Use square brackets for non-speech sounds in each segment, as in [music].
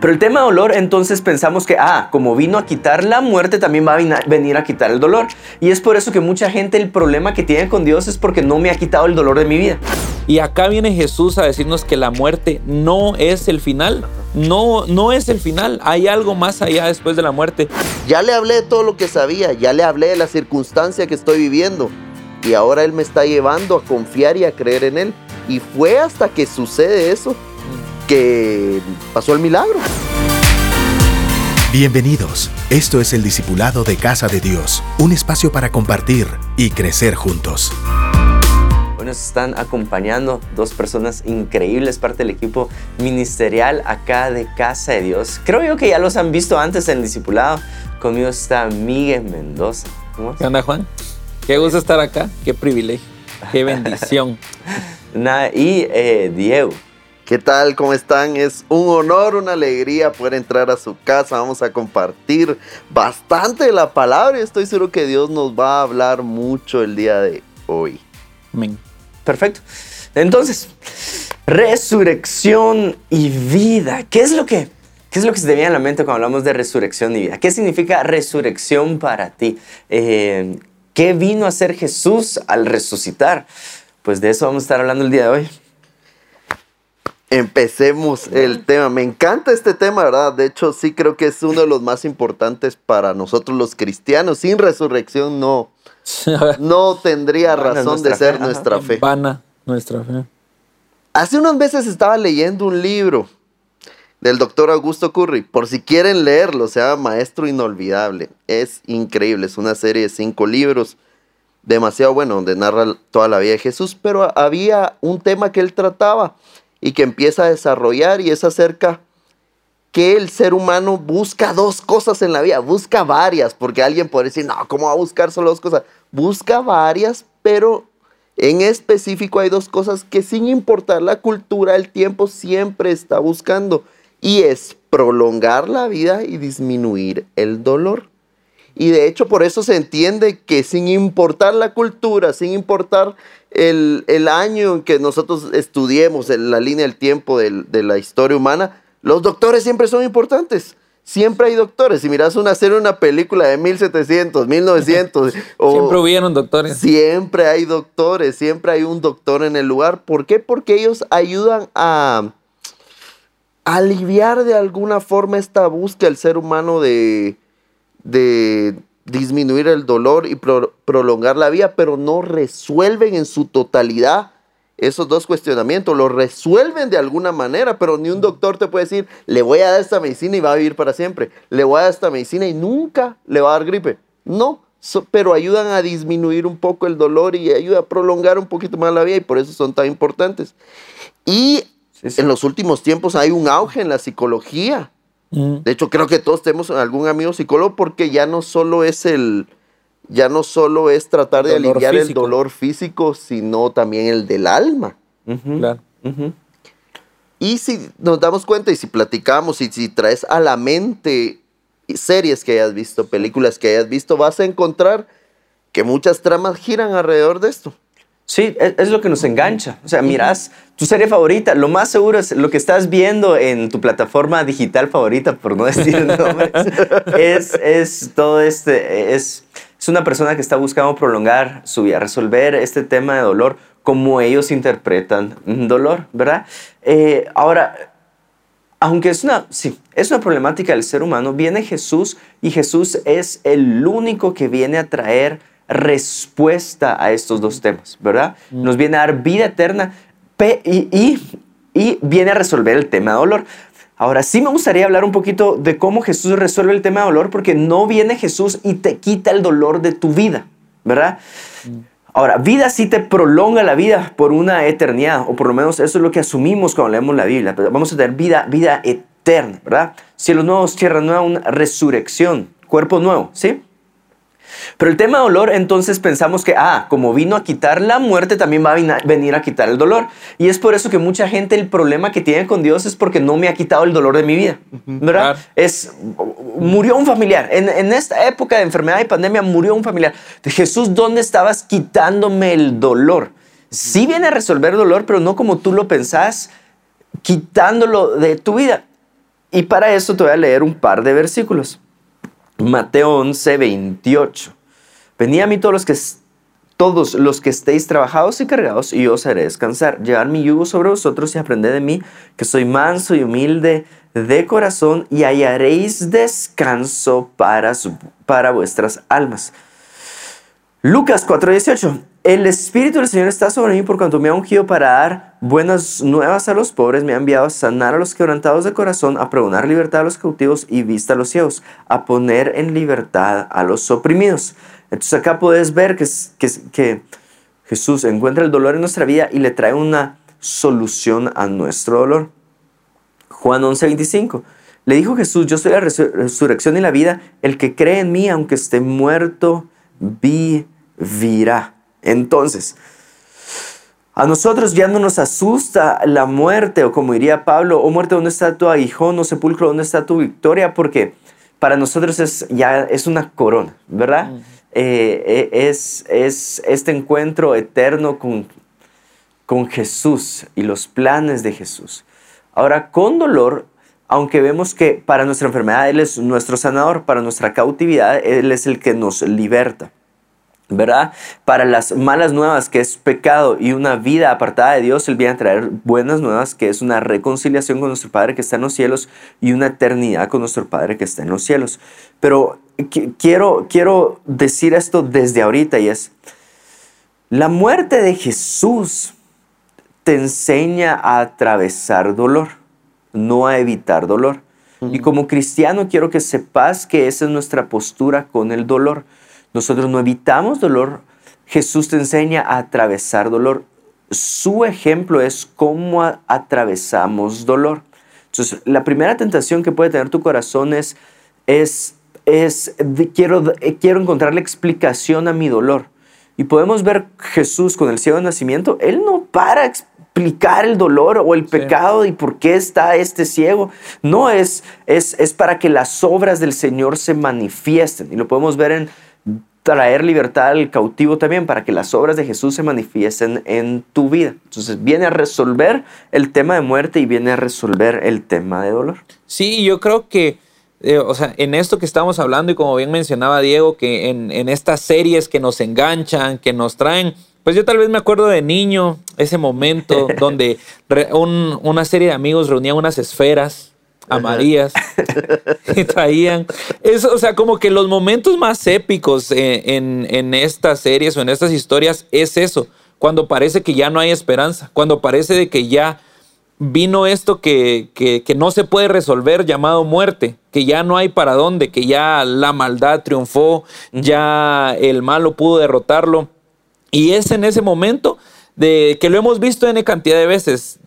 Pero el tema dolor, entonces pensamos que, ah, como vino a quitar la muerte, también va a venir a quitar el dolor. Y es por eso que mucha gente el problema que tiene con Dios es porque no me ha quitado el dolor de mi vida. Y acá viene Jesús a decirnos que la muerte no es el final. No, no es el final. Hay algo más allá después de la muerte. Ya le hablé de todo lo que sabía. Ya le hablé de la circunstancia que estoy viviendo. Y ahora Él me está llevando a confiar y a creer en Él. Y fue hasta que sucede eso que pasó el milagro. Bienvenidos. Esto es el Discipulado de Casa de Dios, un espacio para compartir y crecer juntos. Hoy nos están acompañando dos personas increíbles, parte del equipo ministerial acá de Casa de Dios. Creo yo que ya los han visto antes en el Discipulado. Conmigo está Miguel Mendoza. ¿Cómo ¿Qué onda, Juan? Qué gusto estar acá, qué privilegio, qué bendición. [laughs] y eh, Diego. ¿Qué tal? ¿Cómo están? Es un honor, una alegría poder entrar a su casa. Vamos a compartir bastante la palabra y estoy seguro que Dios nos va a hablar mucho el día de hoy. Amén. Perfecto. Entonces, resurrección y vida. ¿Qué es lo que ¿Qué es lo que se te viene a la mente cuando hablamos de resurrección y vida? ¿Qué significa resurrección para ti? Eh, ¿Qué vino a hacer Jesús al resucitar? Pues de eso vamos a estar hablando el día de hoy. Empecemos el tema. Me encanta este tema, ¿verdad? De hecho, sí creo que es uno de los más importantes para nosotros los cristianos. Sin resurrección no, [laughs] no tendría razón de ser nuestra fe. Vana nuestra fe. Hace unos meses estaba leyendo un libro del doctor Augusto Curry. Por si quieren leerlo, se llama Maestro Inolvidable. Es increíble, es una serie de cinco libros. Demasiado bueno, donde narra toda la vida de Jesús, pero había un tema que él trataba y que empieza a desarrollar y es acerca que el ser humano busca dos cosas en la vida, busca varias, porque alguien puede decir, no, ¿cómo va a buscar solo dos cosas? Busca varias, pero en específico hay dos cosas que sin importar la cultura, el tiempo siempre está buscando, y es prolongar la vida y disminuir el dolor. Y de hecho por eso se entiende que sin importar la cultura, sin importar el, año en que nosotros estudiemos en la línea del tiempo de, la historia humana, los doctores siempre son importantes. Siempre hay doctores. Si miras una serie, una película de 1700, 1900. [laughs] siempre hubieron doctores. Siempre hay doctores, siempre hay un doctor en el lugar. ¿Por qué? Porque ellos ayudan a, aliviar de alguna forma esta búsqueda del ser humano de, de disminuir el dolor y prolongar la vida, pero no resuelven en su totalidad esos dos cuestionamientos. Lo resuelven de alguna manera, pero ni un doctor te puede decir, le voy a dar esta medicina y va a vivir para siempre. Le voy a dar esta medicina y nunca le va a dar gripe. No, pero ayudan a disminuir un poco el dolor y ayudan a prolongar un poquito más la vida y por eso son tan importantes. Y en los últimos tiempos hay un auge en la psicología Mm. De hecho, creo que todos tenemos algún amigo psicólogo porque ya no solo es el, ya no solo es tratar de aliviar el dolor físico, sino también el del alma. Y si nos damos cuenta y si platicamos y si traes a la mente series que hayas visto, películas que hayas visto, vas a encontrar que muchas tramas giran alrededor de esto. Sí, es, lo que nos engancha. O sea, miras tu serie favorita, lo más seguro es lo que estás viendo en tu plataforma digital favorita, por no [laughs] decir nombres, es, es todo este, es, es una persona que está buscando prolongar su vida, resolver este tema de dolor como ellos interpretan dolor, ¿verdad? Eh, ahora, aunque es una, sí, es una problemática del ser humano, viene Jesús y Jesús es el único que viene a traer respuesta a estos dos temas, ¿verdad? Mm. Nos viene a dar vida eterna y, y, viene a resolver el tema de dolor. Ahora sí me gustaría hablar un poquito de cómo Jesús resuelve el tema de dolor, porque no viene Jesús y te quita el dolor de tu vida, ¿verdad? Mm. Ahora, vida sí te prolonga la vida por una eternidad, o por lo menos eso es lo que asumimos cuando leemos la Biblia. Vamos a tener vida, vida eterna, ¿verdad? Cielos nuevos, tierra nueva, una resurrección, cuerpo nuevo, ¿sí? Pero el tema dolor, entonces pensamos que, ah, como vino a quitar la muerte, también va a venir a quitar el dolor. Y es por eso que mucha gente el problema que tiene con Dios es porque no me ha quitado el dolor de mi vida. ¿Verdad? Es, murió un familiar. En, en, esta época de enfermedad y pandemia murió un familiar. De Jesús, ¿dónde estabas quitándome el dolor? Sí viene a resolver el dolor, pero no como tú lo pensás, quitándolo de tu vida. Y para eso te voy a leer un par de versículos. Mateo 11, 28. Venid a mí todos los que todos los que estéis trabajados y cargados, y yo os haré descansar. Llevar mi yugo sobre vosotros y aprended de mí, que soy manso y humilde de corazón, y hallaréis descanso para, para vuestras almas. Lucas 4:18. El Espíritu del Señor está sobre mí por cuanto me ha ungido para dar buenas nuevas a los pobres, me ha enviado a sanar a los quebrantados de corazón, a pregonar libertad a los cautivos y vista a los ciegos, a poner en libertad a los oprimidos. Entonces acá puedes ver que, que, Jesús encuentra el dolor en nuestra vida y le trae una solución a nuestro dolor. Juan 11:25. Le dijo Jesús, yo soy la resurrección y la vida, el que cree en mí, aunque esté muerto, vivirá. Entonces, a nosotros ya no nos asusta la muerte, o como diría Pablo, o oh, muerte, ¿dónde está tu aguijón? O sepulcro, ¿dónde está tu victoria? Porque para nosotros es, ya es una corona, ¿verdad? Eh, eh, es, es este encuentro eterno con, con Jesús y los planes de Jesús. Ahora, con dolor, aunque vemos que para nuestra enfermedad Él es nuestro sanador, para nuestra cautividad Él es el que nos liberta. ¿Verdad? Para las malas nuevas, que es pecado y una vida apartada de Dios, Él viene a traer buenas nuevas, que es una reconciliación con nuestro Padre que está en los cielos y una eternidad con nuestro Padre que está en los cielos. Pero quiero, quiero decir esto desde ahorita y es, la muerte de Jesús te enseña a atravesar dolor, no a evitar dolor. Y como cristiano quiero que sepas que esa es nuestra postura con el dolor. Nosotros no evitamos dolor. Jesús te enseña a atravesar dolor. Su ejemplo es cómo atravesamos dolor. Entonces, la primera tentación que puede tener tu corazón es, es, es quiero, quiero encontrar la explicación a mi dolor. Y podemos ver Jesús con el ciego de nacimiento. Él no para explicar el dolor o el pecado y por qué está este ciego. No, es, es, es para que las obras del Señor se manifiesten. Y lo podemos ver en traer libertad al cautivo también para que las obras de Jesús se manifiesten en tu vida. Entonces viene a resolver el tema de muerte y viene a resolver el tema de dolor. Sí, yo creo que, eh, o sea, en esto que estamos hablando y como bien mencionaba Diego, que en, estas series que nos enganchan, que nos traen, pues yo tal vez me acuerdo de niño, ese momento [laughs] donde una serie de amigos reunían unas esferas amarillas [laughs] y traían eso, o sea, como que los momentos más épicos en, en, estas series o en estas historias es eso, cuando parece que ya no hay esperanza, cuando parece de que ya vino esto que, que, que, no se puede resolver llamado muerte, que ya no hay para dónde, que ya la maldad triunfó, ya el malo pudo derrotarlo. Y es en ese momento de que lo hemos visto en cantidad de veces,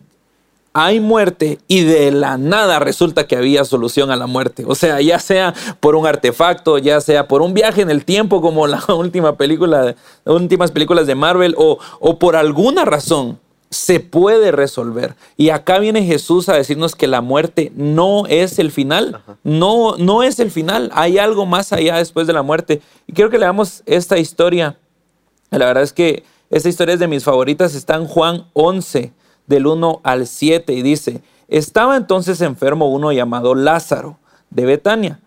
hay muerte y de la nada resulta que había solución a la muerte. O sea, ya sea por un artefacto, ya sea por un viaje en el tiempo como la [laughs] última película, las últimas películas de Marvel o, o por alguna razón se puede resolver. Y acá viene Jesús a decirnos que la muerte no es el final. No, no es el final. Hay algo más allá después de la muerte. Y quiero que leamos esta historia. La verdad es que esta historia es de mis favoritas. Está en Juan 11 del 1 al 7 y dice, estaba entonces enfermo uno llamado Lázaro de Betania,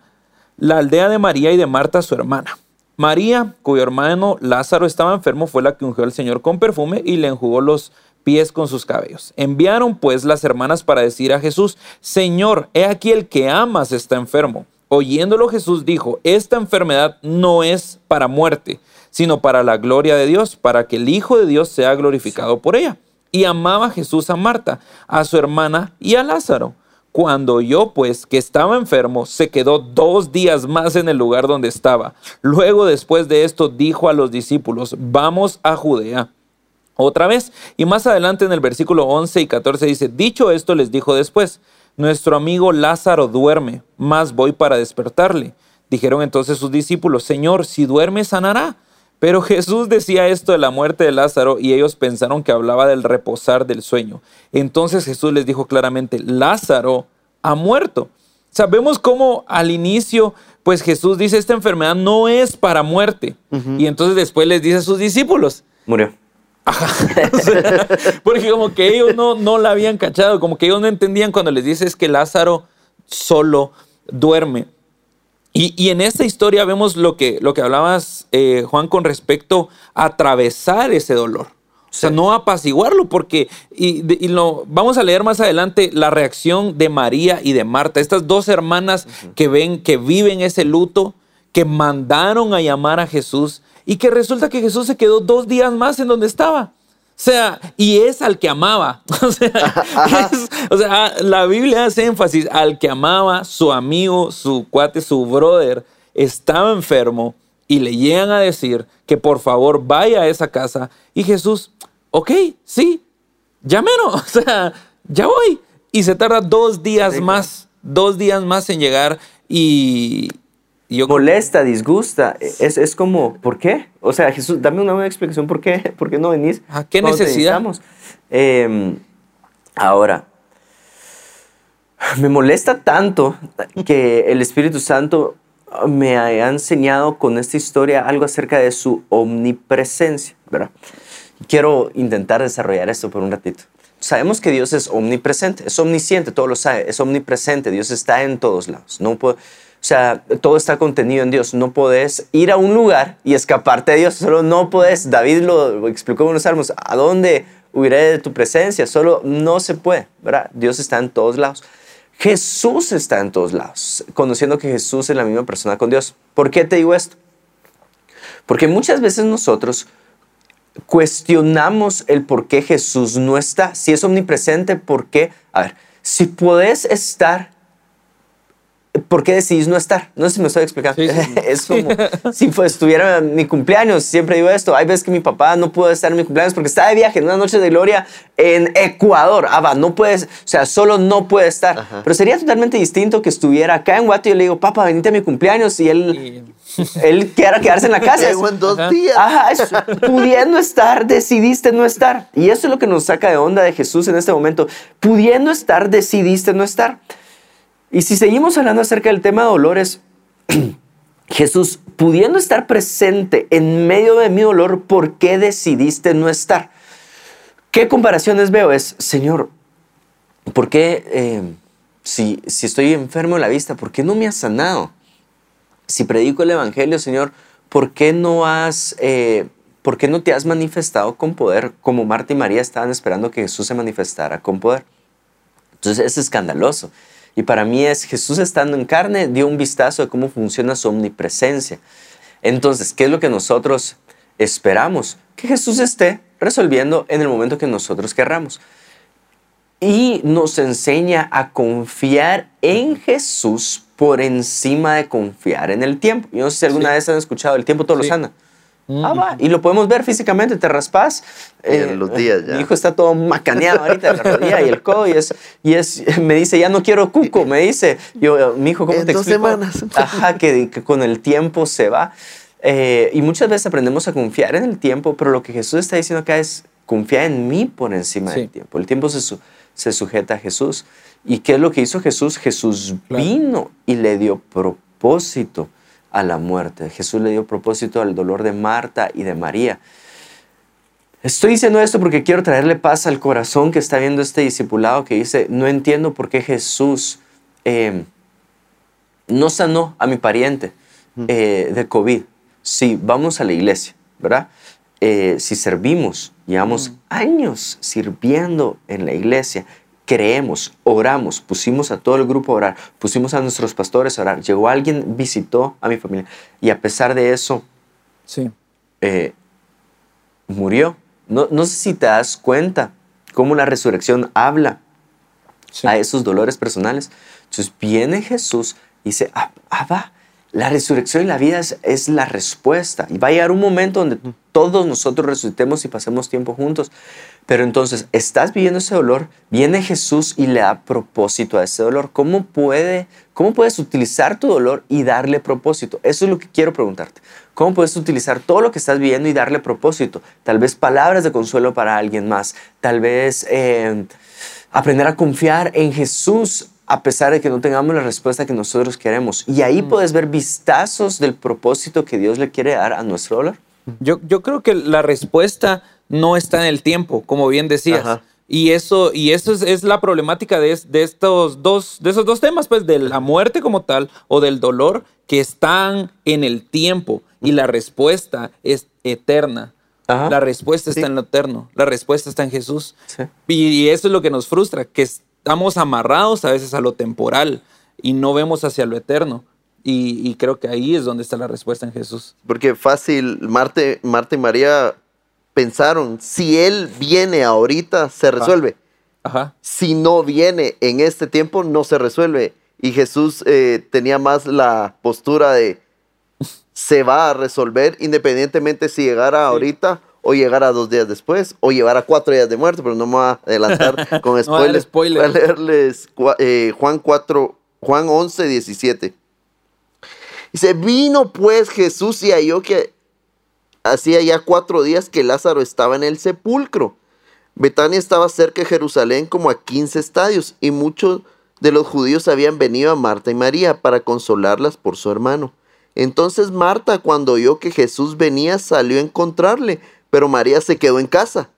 la aldea de María y de Marta su hermana. María, cuyo hermano Lázaro estaba enfermo, fue la que ungió al Señor con perfume y le enjugó los pies con sus cabellos. Enviaron pues las hermanas para decir a Jesús, Señor, he aquí el que amas está enfermo. Oyéndolo Jesús dijo, esta enfermedad no es para muerte, sino para la gloria de Dios, para que el Hijo de Dios sea glorificado por ella. Y amaba Jesús a Marta, a su hermana y a Lázaro. Cuando oyó pues que estaba enfermo, se quedó dos días más en el lugar donde estaba. Luego después de esto dijo a los discípulos, vamos a Judea. Otra vez, y más adelante en el versículo 11 y 14 dice, dicho esto les dijo después, nuestro amigo Lázaro duerme, más voy para despertarle. Dijeron entonces sus discípulos, Señor, si duerme sanará. Pero Jesús decía esto de la muerte de Lázaro y ellos pensaron que hablaba del reposar del sueño. Entonces Jesús les dijo claramente, Lázaro ha muerto. Sabemos cómo al inicio, pues Jesús dice, esta enfermedad no es para muerte. Y entonces después les dice a sus discípulos, murió. [laughs] porque como que ellos no, no la habían cachado, como que ellos no entendían cuando les dice es que Lázaro solo duerme. Y, y en esta historia vemos lo que, lo que hablabas, eh, Juan, con respecto a atravesar ese dolor. O sea, no apaciguarlo, porque, y, y lo, vamos a leer más adelante la reacción de María y de Marta, estas dos hermanas que ven, que viven ese luto, que mandaron a llamar a Jesús y que resulta que Jesús se quedó dos días más en donde estaba. O sea, y es al que amaba. [laughs] O sea, es- o sea, la Biblia hace énfasis al que amaba, su amigo, su cuate, su brother, estaba enfermo y le llegan a decir que por favor vaya a esa casa. Y Jesús, ok, sí, ya menos, [laughs] o sea, ya voy. Y se tarda dos días más, dos días más en llegar y yo molesta, disgusta. Es, es como, ¿por qué? O sea, Jesús, dame una buena explicación, ¿por qué? [laughs] ¿Por qué no venís? ¿A qué necesidad? Eh, ahora, me molesta tanto que el Espíritu Santo me haya enseñado con esta historia algo acerca de su omnipresencia, ¿verdad? Quiero intentar desarrollar esto por un ratito. Sabemos que Dios es omnipresente, es omnisciente, todo lo sabe, es omnipresente, Dios está en todos lados. No puedo, o sea, todo está contenido en Dios. No puedes ir a un lugar y escaparte de Dios, solo no puedes. David lo explicó en los salmos, ¿a dónde huiré de tu presencia? Solo no se puede, ¿verdad? Dios está en todos lados. Jesús está en todos lados, conociendo que Jesús es la misma persona con Dios. ¿Por qué te digo esto? Porque muchas veces nosotros cuestionamos el por qué Jesús no está. Si es omnipresente, ¿por qué? A ver, si podés estar, ¿por qué decidís no estar? No sé si me estoy explicando. Sí, sí. [laughs] es como [laughs] si fue- estuviera mi cumpleaños, siempre digo esto. Hay veces que mi papá no pudo estar en mi cumpleaños porque está de viaje en una noche de gloria en Ecuador. Ah, va, no puedes, o sea, solo no puede estar. Ajá. Pero sería totalmente distinto que estuviera acá en Guate y yo le digo, papá, venite a mi cumpleaños y él, él quiera quedarse en la casa. [laughs] Llego en dos Ajá. días. Ajá, es- pudiendo estar, decidiste no estar. Y eso es lo que nos saca de onda de Jesús en este momento. Pudiendo estar, decidiste no estar. Y si seguimos hablando acerca del tema de dolores, [clears throat] Jesús, pudiendo estar presente en medio de mi dolor, ¿por qué decidiste no estar? ¿Qué comparaciones veo? Es, Señor, ¿por qué, eh, si, si estoy enfermo de la vista, ¿por qué no me has sanado? si predico el Evangelio, Señor, ¿por qué no has, eh, por qué no te has manifestado con poder como Marta y María estaban esperando que Jesús se manifestara con poder? Entonces es escandaloso. Y para mí es Jesús estando en carne dio un vistazo de cómo funciona su omnipresencia. Entonces, ¿qué es lo que nosotros esperamos? Que Jesús esté resolviendo en el momento que nosotros querramos. Y nos enseña a confiar en Jesús por encima de confiar en el tiempo. Yo no sé si alguna Sí. vez han escuchado, el tiempo todo Sí. lo sana. Mm. Ah, va, y lo podemos ver físicamente, te raspas. Y en los días ya. Mi hijo está todo macaneado ahorita de la rodilla y el codo y es, y es, me dice, ya no quiero cuco, me dice. Yo, mi hijo, ¿cómo En te dos explico? semanas. Ajá, que, que con el tiempo se va. Eh, y muchas veces aprendemos a confiar en el tiempo, pero lo que Jesús está diciendo acá es, confía en mí por encima Sí. del tiempo. El tiempo se, su- se sujeta a Jesús. ¿Y qué es lo que hizo Jesús? Jesús Claro. vino y le dio propósito a la muerte. Jesús le dio propósito al dolor de Marta y de María. Estoy diciendo esto porque quiero traerle paz al corazón que está viendo este discipulado que dice, no entiendo por qué Jesús eh, no sanó a mi pariente eh, de COVID. Si vamos a la iglesia, ¿verdad? Eh, si servimos, llevamos años sirviendo en la iglesia, creemos, oramos, pusimos a todo el grupo a orar, pusimos a nuestros pastores a orar, llegó alguien, visitó a mi familia y a pesar de eso, Sí. eh, murió. No, no sé si te das cuenta cómo la resurrección habla Sí. a esos dolores personales. Entonces viene Jesús y dice, ah, ah, va, la resurrección y la vida es, la respuesta. Y va a llegar un momento donde todos nosotros resucitemos y pasemos tiempo juntos. Pero entonces, estás viviendo ese dolor, viene Jesús y le da propósito a ese dolor. ¿Cómo, puede, ¿Cómo puedes utilizar tu dolor y darle propósito? Eso es lo que quiero preguntarte. ¿Cómo puedes utilizar todo lo que estás viviendo y darle propósito? Tal vez palabras de consuelo para alguien más. Tal vez eh, aprender a confiar en Jesús a pesar de que no tengamos la respuesta que nosotros queremos. Y ahí puedes ver vistazos del propósito que Dios le quiere dar a nuestro dolor. Yo, yo creo que la respuesta no está en el tiempo, como bien decías. Ajá. Y eso, y eso es, es la problemática de, de estos dos, de esos dos temas, pues, de la muerte como tal o del dolor que están en el tiempo y la respuesta es eterna. Ajá. La respuesta Sí. está en lo eterno, la respuesta está en Jesús. Sí. Y, y eso es lo que nos frustra, que estamos amarrados a veces a lo temporal y no vemos hacia lo eterno. Y, y creo que ahí es donde está la respuesta en Jesús. Porque fácil, Marta, Marta y María pensaron, si él viene ahorita, se resuelve. Ajá. Si no viene en este tiempo, no se resuelve. Y Jesús eh, tenía más la postura de, se va a resolver independientemente si llegara ahorita o llegara dos días después o llevara cuatro días de muerte, pero no me voy a adelantar [laughs] con No a spoilers. spoiler. Voy a leerles eh, Juan 4, Juan 11, 17. Dice, vino pues Jesús y halló que hacía ya cuatro días que Lázaro estaba en el sepulcro. Betania estaba cerca de Jerusalén como a 15 estadios y muchos de los judíos habían venido a Marta y María para consolarlas por su hermano. Entonces Marta, cuando oyó que Jesús venía, salió a encontrarle, pero María se quedó en casa.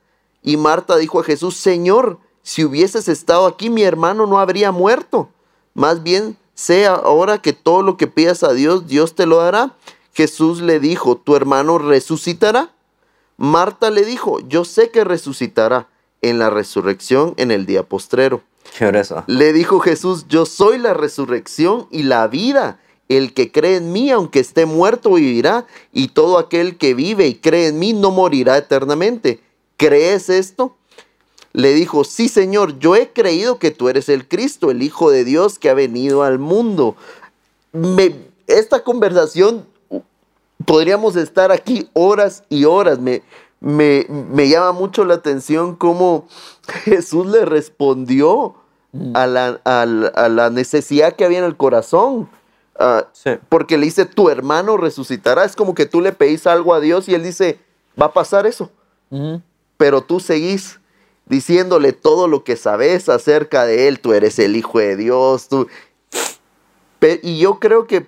Y Marta dijo a Jesús, Señor, si hubieses estado aquí, mi hermano no habría muerto. Más bien, sé ahora que todo lo que pidas a Dios, Dios te lo dará. Jesús le dijo, tu hermano resucitará. Marta le dijo, yo sé que resucitará en la resurrección en el día postrero. Qué grueso. Le dijo Jesús, yo soy la resurrección y la vida. El que cree en mí, aunque esté muerto, vivirá. Y todo aquel que vive y cree en mí no morirá eternamente. ¿Crees esto? Le dijo, sí Señor, yo he creído que tú eres el Cristo, el Hijo de Dios que ha venido al mundo. Esta conversación podríamos estar aquí horas y horas. Me, me, me llama mucho la atención cómo [laughs] Jesús le respondió a la- a la necesidad que había en el corazón. Ah, Sí. porque le dice, tu hermano resucitará. Es como que tú le pedís algo a Dios y él dice, va a pasar eso. Pero tú seguís diciéndole todo lo que sabes acerca de él. Tú eres el Hijo de Dios. Tú... Y yo creo que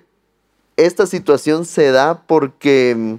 esta situación se da porque mm,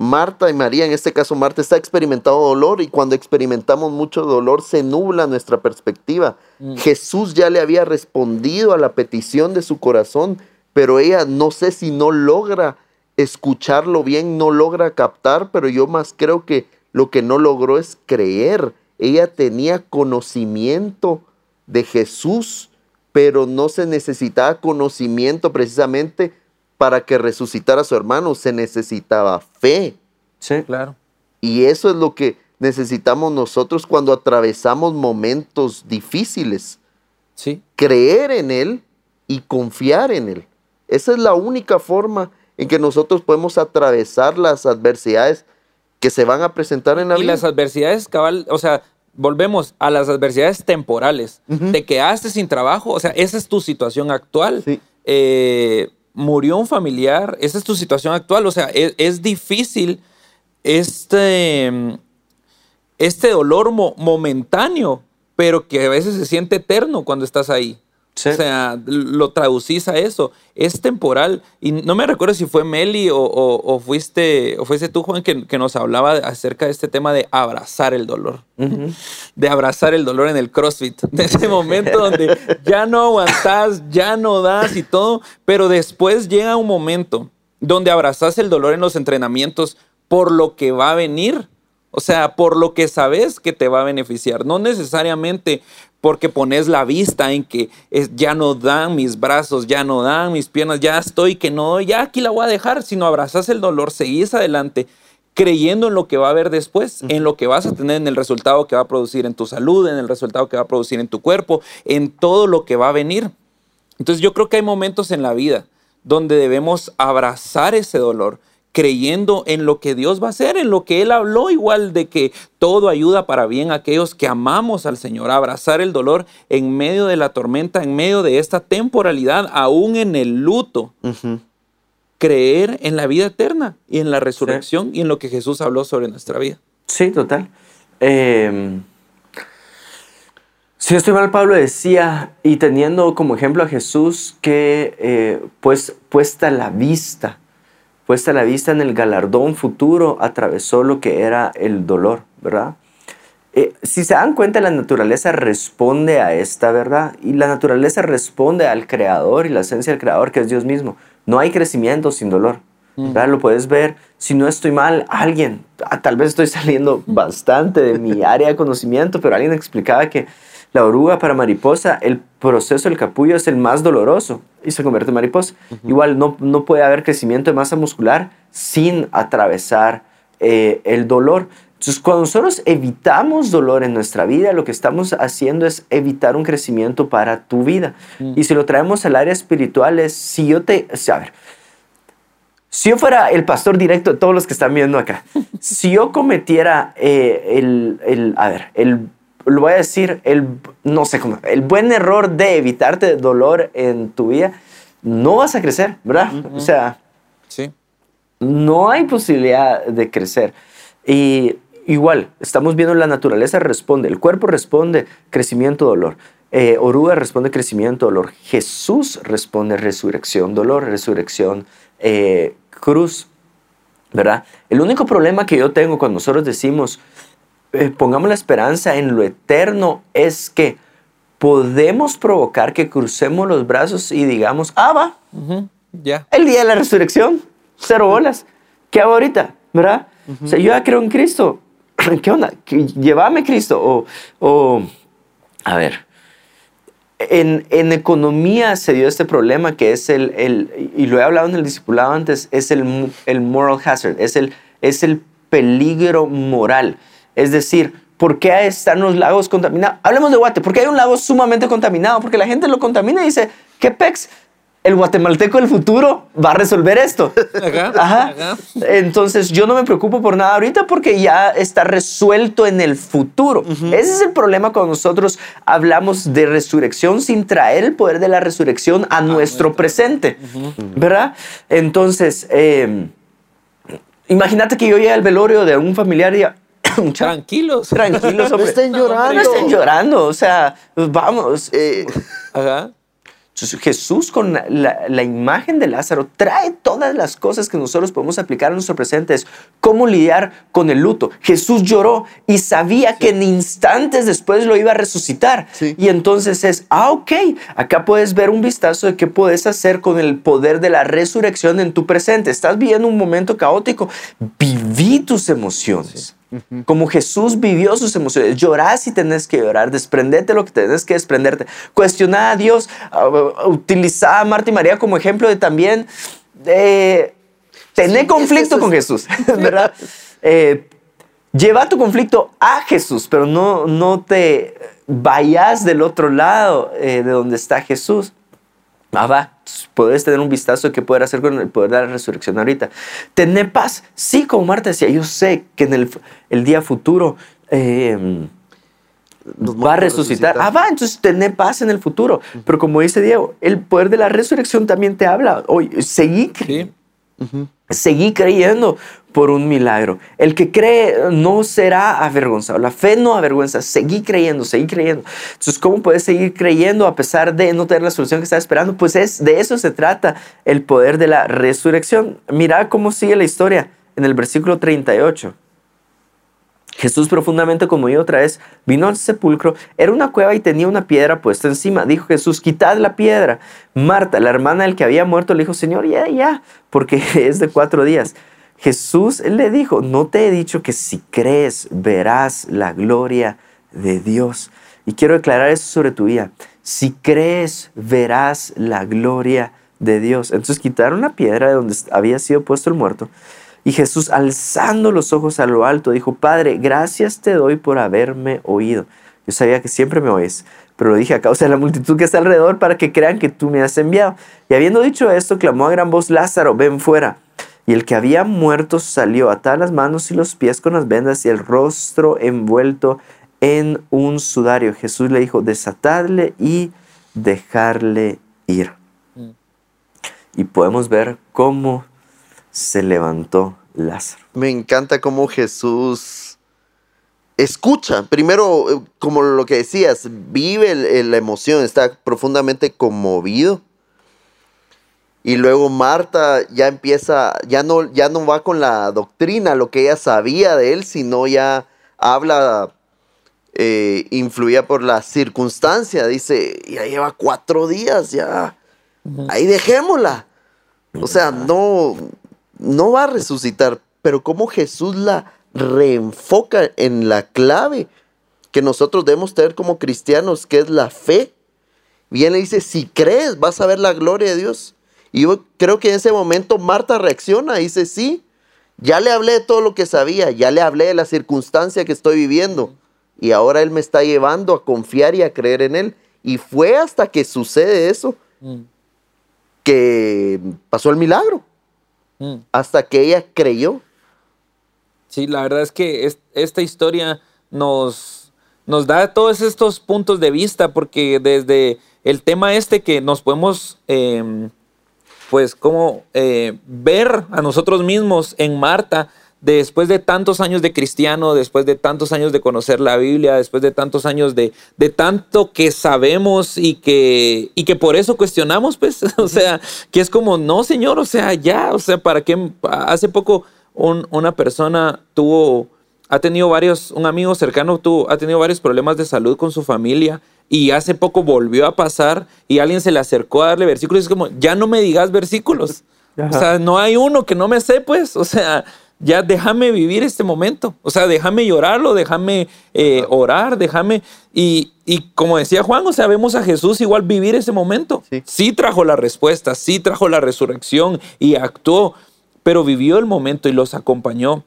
Marta y María, en este caso Marta, está experimentando dolor y cuando experimentamos mucho dolor se nubla nuestra perspectiva. Jesús ya le había respondido a la petición de su corazón, pero ella no sé si no logra escucharlo bien, no logra captar, pero yo más creo que lo que no logró es creer. Ella tenía conocimiento de Jesús, pero no se necesitaba conocimiento precisamente para que resucitara a su hermano, se necesitaba fe. Sí. Claro. Y eso es lo que necesitamos nosotros cuando atravesamos momentos difíciles. Sí. Creer en Él y confiar en Él. Esa es la única forma en que nosotros podemos atravesar las adversidades que se van a presentar en la Y vida. las adversidades, cabal, o sea, volvemos a las adversidades temporales. Te quedaste sin trabajo, o sea, esa es tu situación actual. Sí. Eh, murió un familiar, esa es tu situación actual. O sea, es, difícil este, este dolor mo- momentáneo, pero que a veces se siente eterno cuando estás ahí. Sí. O sea, lo traducís a eso. Es temporal. Y no me recuerdo si fue Meli o, o- o fuiste, o fuiste tú, Juan, que, que nos hablaba acerca de este tema de abrazar el dolor. De abrazar el dolor en el CrossFit. [laughs] De ese momento donde ya no aguantás, ya no das y todo. Pero después llega un momento donde abrazás el dolor en los entrenamientos por lo que va a venir. O sea, por lo que sabes que te va a beneficiar. No necesariamente porque pones la vista en que es- ya no dan mis brazos, ya no dan mis piernas, ya estoy que no doy, ya aquí la voy a dejar, sino abrazas el dolor, seguís adelante creyendo en lo que va a haber después, en lo que vas a tener, en el resultado que va a producir en tu salud, en el resultado que va a producir en tu cuerpo, en todo lo que va a venir. Entonces yo creo que hay momentos en la vida donde debemos abrazar ese dolor, creyendo en lo que Dios va a hacer, en lo que Él habló igual de que todo ayuda para bien a aquellos que amamos al Señor, abrazar el dolor en medio de la tormenta, en medio de esta temporalidad, aún en el luto, creer en la vida eterna y en la resurrección y en lo que Jesús habló sobre nuestra vida. Sí, total. Eh, si estoy mal, Pablo decía, y teniendo como ejemplo a Jesús, que eh, pues, puesta la vista, puesta la vista en el galardón futuro, atravesó lo que era el dolor, ¿verdad? Eh, si se dan cuenta, la naturaleza responde a esta verdad y la naturaleza responde al creador y la esencia del creador, que es Dios mismo. No hay crecimiento sin dolor. ¿verdad? Lo puedes ver. Si no estoy mal, alguien, ah, tal vez estoy [laughs] saliendo bastante de mi área de conocimiento, pero alguien explicaba que la oruga para mariposa, el proceso del capullo es el más doloroso y se convierte en mariposa. Igual no, no puede haber crecimiento de masa muscular sin atravesar eh, el dolor. Entonces, cuando nosotros evitamos dolor en nuestra vida, lo que estamos haciendo es evitar un crecimiento para tu vida. Y si lo traemos al área espiritual, es si yo te... A ver, si yo fuera el pastor directo de todos los que están viendo acá, [laughs] si yo cometiera eh, el, el, a ver, el, lo voy a decir, el, no sé cómo, el buen error de evitarte dolor en tu vida, no vas a crecer, ¿verdad? O sea, Sí. no hay posibilidad de crecer. Y igual, estamos viendo la naturaleza responde, el cuerpo responde crecimiento, dolor. Eh, oruga responde crecimiento, dolor. Jesús responde resurrección, dolor, resurrección, eh, cruz. ¿Verdad? El único problema que yo tengo cuando nosotros decimos, eh, pongamos la esperanza en lo eterno, es que podemos provocar que crucemos los brazos y digamos, ah, va, Ya. el día de la resurrección, cero bolas. ¿Qué hago ahorita? ¿Verdad? O sea, yo ya creo en Cristo. [clears throat] ¿Qué onda? Llévame Cristo. O, o, a ver, en, en economía se dio este problema que es el, el- y lo he hablado en el discipulado antes, es el, el moral hazard, es el, es el peligro moral. Es decir, ¿por qué están los lagos contaminados? Hablemos de Guate, ¿por qué hay un lago sumamente contaminado? Porque la gente lo contamina y dice, ¿qué pex? El guatemalteco del futuro va a resolver esto. Ajá, [laughs] Ajá. ajá. Entonces yo no me preocupo por nada ahorita porque ya está resuelto en el futuro. Ese es el problema cuando nosotros hablamos de resurrección sin traer el poder de la resurrección a nuestro presente, ¿verdad? Entonces, eh, imagínate que yo llegue al velorio de un familiar y [laughs] diga, "Mucha- Tranquilos. tranquilos, No hombre. estén No llorando. estén llorando, o sea, vamos. Eh, Ajá. Jesús con la, la- la imagen de Lázaro trae todas las cosas que nosotros podemos aplicar a nuestro presente. Es cómo lidiar con el luto. Jesús lloró y sabía que en instantes después lo iba a resucitar. Sí. Y entonces es, ah, ok, acá puedes ver un vistazo de qué puedes hacer con el poder de la resurrección en tu presente. Estás viviendo un momento caótico, viví tus emociones. Como Jesús vivió sus emociones. Llorar si tenés que llorar, desprendete lo que tenés que desprenderte. Cuestionar a Dios, uh, utilizar a Marta y María como ejemplo de también eh, tener Sí, conflicto es- con Jesús, [laughs] [laughs] ¿verdad? Eh, lleva tu conflicto a Jesús, pero no, no te vayas del otro lado eh, de donde está Jesús. Ah, va, puedes tener un vistazo de qué poder hacer con el poder de la resurrección ahorita. Tener paz, sí, como Marta decía, yo sé que en el, el día futuro eh, Nos va a resucitar. resucitar. Ah, va, entonces tener paz en el futuro. Pero como dice Diego, el poder de la resurrección también te habla. Oye, seguí Sí. Seguí creyendo por un milagro. El que cree no será avergonzado. La fe no avergüenza. Seguí creyendo, seguí creyendo. Entonces, ¿cómo puedes seguir creyendo a pesar de no tener la solución que estás esperando? Pues es, de eso se trata el poder de la resurrección. Mira cómo sigue la historia en el versículo 38. Jesús profundamente conmovido otra vez vino al sepulcro. Era una cueva y tenía una piedra puesta encima. Dijo Jesús, quitad la piedra. Marta, la hermana del que había muerto, le dijo, Señor, ya, ya, porque [laughs] es de cuatro días. Jesús le dijo, no te he dicho que si crees verás la gloria de Dios. Y quiero declarar eso sobre tu vida. Si crees verás la gloria de Dios. Entonces quitaron la piedra de donde había sido puesto el muerto. Y Jesús, alzando los ojos a lo alto, dijo, Padre, gracias te doy por haberme oído. Yo sabía que siempre me oyes, pero lo dije a causa de la multitud que está alrededor para que crean que tú me has enviado. Y habiendo dicho esto, clamó a gran voz, Lázaro, ven fuera. Y el que había muerto salió, atadas las manos y los pies con las vendas y el rostro envuelto en un sudario. Jesús le dijo, desatadle y dejarle ir. Y podemos ver cómo se levantó Lázaro. Me encanta cómo Jesús escucha. Primero, eh, como lo que decías, vive el- el- la emoción, está profundamente conmovido. Y luego Marta ya empieza, ya no, ya no va con la doctrina, lo que ella sabía de él, sino ya habla eh, influía por la circunstancia. Dice, ya lleva cuatro días, ya. Ahí dejémosla. O sea, no, no va a resucitar. Pero cómo Jesús la reenfoca en la clave que nosotros debemos tener como cristianos, que es la fe. Bien le dice, si crees, vas a ver la gloria de Dios. Y yo creo que en ese momento Marta reacciona y dice, sí, ya le hablé de todo lo que sabía, ya le hablé de la circunstancia que estoy viviendo. Y ahora Él me está llevando a confiar y a creer en Él. Y fue hasta que sucede eso Mm. que pasó el milagro. Mm. Hasta que ella creyó. Sí, la verdad es que es- esta historia nos, nos da todos estos puntos de vista, porque desde el tema este que nos podemos, eh, pues, como eh, ver a nosotros mismos en Marta, después de tantos años de cristiano, después de tantos años de conocer la Biblia, después de tantos años de, de tanto que sabemos y que, y que por eso cuestionamos, pues, [laughs] o sea, que es como, no, Señor, o sea, ya, o sea, ¿para qué? Hace poco un- una persona tuvo, ha tenido varios, un amigo cercano tuvo, ha tenido varios problemas de salud con su familia y hace poco volvió a pasar y alguien se le acercó a darle versículos y es como, ya no me digas versículos. [laughs] O sea, no hay uno que no me sé, pues, o sea, ya déjame vivir este momento, o sea, déjame llorarlo, déjame eh, orar, déjame, y, y como decía Juan, o sea, vemos a Jesús igual vivir ese momento. Sí. sí trajo la respuesta, sí trajo la resurrección y actuó, pero vivió el momento y los acompañó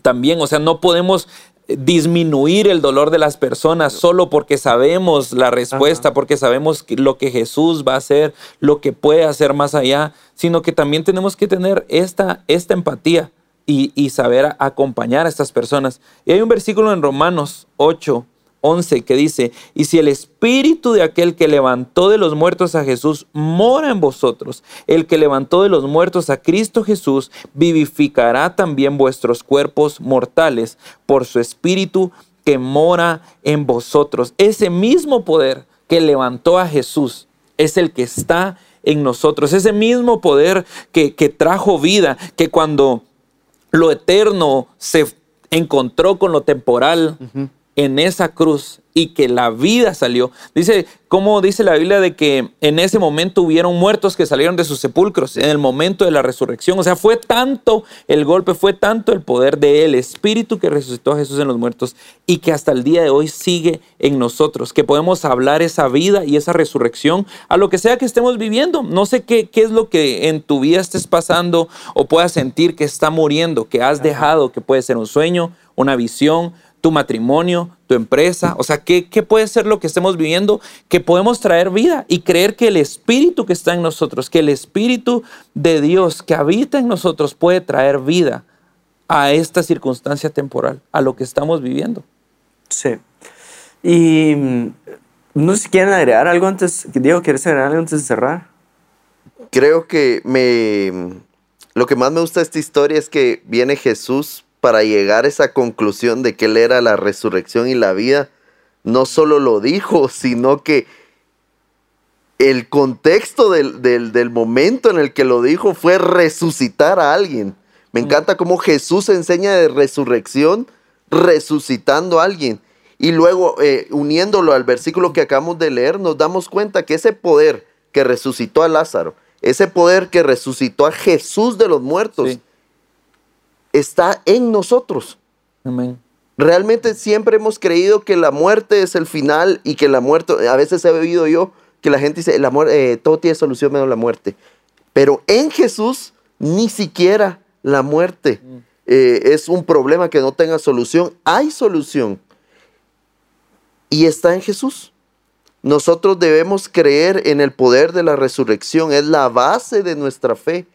también. O sea, no podemos eh, disminuir el dolor de las personas solo porque sabemos la respuesta, porque sabemos lo que Jesús va a hacer, lo que puede hacer más allá, sino que también tenemos que tener esta, esta empatía y, saber acompañar a estas personas. Y hay un versículo en Romanos 8, 11 que dice, y si el espíritu de aquel que levantó de los muertos a Jesús mora en vosotros, el que levantó de los muertos a Cristo Jesús vivificará también vuestros cuerpos mortales por su espíritu que mora en vosotros. Ese mismo poder que levantó a Jesús es el que está en nosotros, ese mismo poder que, que trajo vida, que cuando lo eterno se encontró con lo temporal en esa cruz y que la vida salió. Dice, como dice la Biblia de que en ese momento hubieron muertos que salieron de sus sepulcros en el momento de la resurrección. O sea, fue tanto el golpe, fue tanto el poder del Espíritu que resucitó a Jesús en los muertos y que hasta el día de hoy sigue en nosotros, que podemos hablar esa vida y esa resurrección a lo que sea que estemos viviendo. No sé qué, qué es lo que en tu vida estés pasando o puedas sentir que está muriendo, que has dejado, que puede ser un sueño, una visión, tu matrimonio, tu empresa, o sea, ¿qué, ¿qué, puede ser lo que estemos viviendo? Que podemos traer vida y creer que el Espíritu que está en nosotros, que el Espíritu de Dios que habita en nosotros puede traer vida a esta circunstancia temporal, a lo que estamos viviendo. Sí. Y mm, no sé si quieren agregar algo antes. Diego, ¿quieres agregar algo antes de cerrar? Creo que me... Lo que más me gusta de esta historia es que viene Jesús para llegar a esa conclusión de que Él era la resurrección y la vida. No solo lo dijo, [laughs] sino que el contexto del, del, del momento en el que lo dijo fue resucitar a alguien. Me encanta cómo Jesús enseña de resurrección resucitando a alguien. Y luego, eh, uniéndolo al versículo que acabamos de leer, nos damos cuenta que ese poder que resucitó a Lázaro, ese poder que resucitó a Jesús de los muertos, Sí. Está en nosotros. Amén. Realmente siempre hemos creído que la muerte es el final y que la muerte, a veces he oído yo que la gente dice, la muer- eh, todo tiene solución menos la muerte. Pero en Jesús ni siquiera la muerte eh, es un problema que no tenga solución. Hay solución. Y está en Jesús. Nosotros debemos creer en el poder de la resurrección. Es la base de nuestra fe.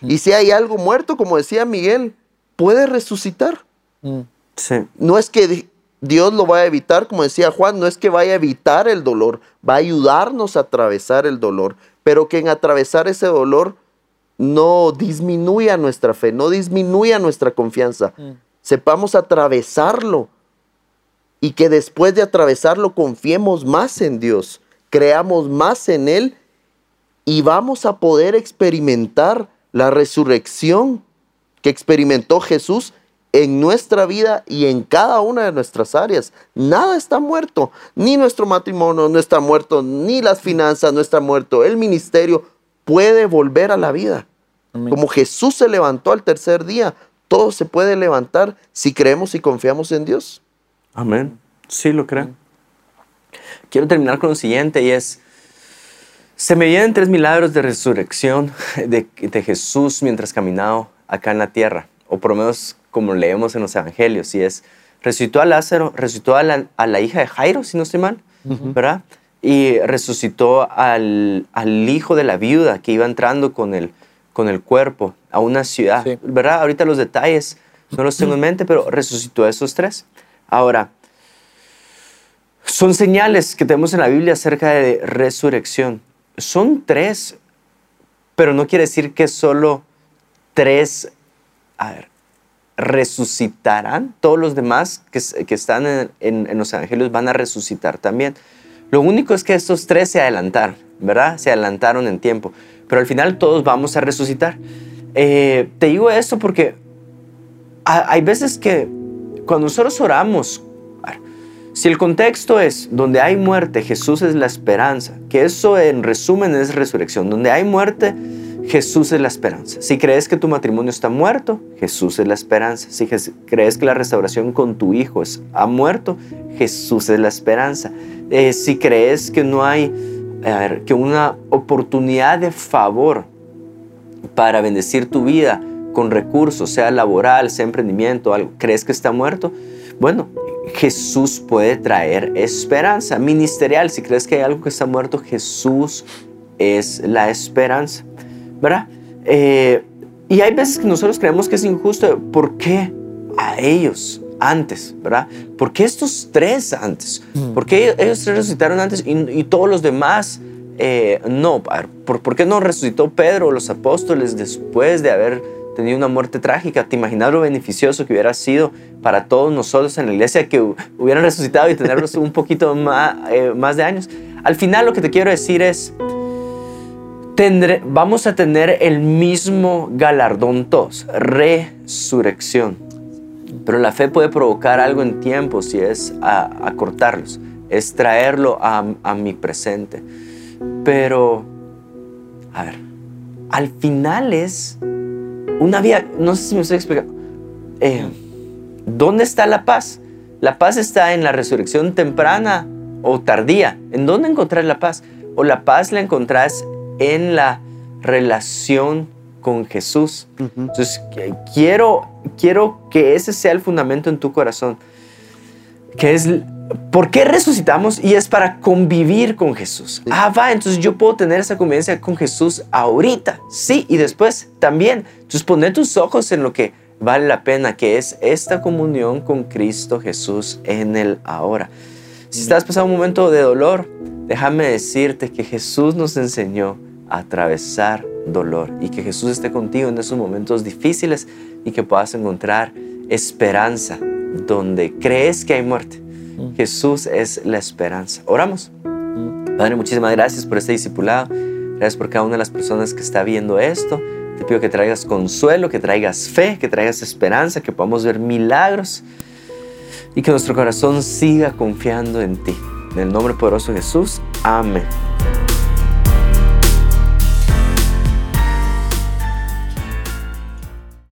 Y si hay algo muerto, como decía Miguel, puede resucitar. Mm. Sí. No es que di- Dios lo vaya a evitar, como decía Juan, no es que vaya a evitar el dolor, va a ayudarnos a atravesar el dolor, pero que en atravesar ese dolor no disminuya nuestra fe, no disminuya nuestra confianza. Mm. Sepamos atravesarlo y que después de atravesarlo confiemos más en Dios, creamos más en Él y vamos a poder experimentar la resurrección que experimentó Jesús en nuestra vida y en cada una de nuestras áreas. Nada está muerto, ni nuestro matrimonio no está muerto, ni las finanzas no está muerto, el ministerio puede volver a la vida. Como Jesús se levantó al tercer día, todo se puede levantar si creemos y confiamos en Dios. Amén. Sí, lo creo. Quiero terminar con lo siguiente y es, se me vienen tres milagros de resurrección de, de Jesús mientras caminaba acá en la tierra, o por lo menos como leemos en los evangelios, y es, resucitó a Lázaro, resucitó a la, a la hija de Jairo, si no estoy mal, ¿verdad? Y resucitó al, al, hijo de la viuda que iba entrando con el, con el cuerpo a una ciudad, ¿verdad? Ahorita los detalles no los tengo en [clears throat] mente, pero resucitó a esos tres. Ahora, son señales que tenemos en la Biblia acerca de resurrección. Son tres, pero no quiere decir que solo tres, a ver, resucitarán. Todos los demás que, que están en, en, los evangelios van a resucitar también. Lo único es que estos tres se adelantaron, ¿verdad? Se adelantaron en tiempo. Pero al final todos vamos a resucitar. Eh, te digo esto porque hay veces que cuando nosotros oramos, si el contexto es donde hay muerte, Jesús es la esperanza, que eso en resumen es resurrección, donde hay muerte, Jesús es la esperanza. Si crees que tu matrimonio está muerto, Jesús es la esperanza. Si crees que la restauración con tu hijo es, ha muerto, Jesús es la esperanza. Eh, si crees que no hay que una oportunidad de favor para bendecir tu vida con recursos, sea laboral, sea emprendimiento, algo, crees que está muerto, bueno, Jesús puede traer esperanza ministerial. Si crees que hay algo que está muerto, Jesús es la esperanza, ¿verdad? Eh, y hay veces que nosotros creemos que es injusto. ¿Por qué a ellos antes, verdad? ¿Por qué estos tres antes? Mm. ¿Por qué ellos tres resucitaron antes y, todos los demás eh, no? ¿Por, ¿Por qué no resucitó Pedro o los apóstoles después de haber tenido una muerte trágica. ¿Te imaginas lo beneficioso que hubiera sido para todos nosotros en la iglesia que hubieran resucitado y tenerlos un poquito más, eh, más de años? Al final lo que te quiero decir es, vamos a tener el mismo galardón todos, resurrección. Pero la fe puede provocar algo en tiempo si es acortarlos, es traerlo a, mi presente. Pero, a ver, al final es una vida, no sé si me estoy explicando. Eh, ¿Dónde está la paz? La paz está en la resurrección temprana o tardía. ¿En dónde encontrar la paz? O la paz la encontrás en la relación con Jesús. Entonces, quiero, quiero que ese sea el fundamento en tu corazón. Que es ¿Por qué resucitamos? Y es para convivir con Jesús. Ah, va, entonces yo puedo tener esa convivencia con Jesús ahorita, sí, y después también. Entonces pone tus ojos en lo que vale la pena, que es esta comunión con Cristo Jesús en el ahora. Si estás pasando un momento de dolor, déjame decirte que Jesús nos enseñó atravesar dolor y que Jesús esté contigo en esos momentos difíciles y que puedas encontrar esperanza donde crees que hay muerte Jesús es la esperanza. Oramos. Padre, muchísimas gracias por este discipulado. Gracias por cada una de las personas que está viendo esto. Te pido que traigas consuelo, que traigas fe, que traigas esperanza, que podamos ver milagros y que nuestro corazón siga confiando en ti. En el nombre poderoso de Jesús. Amén.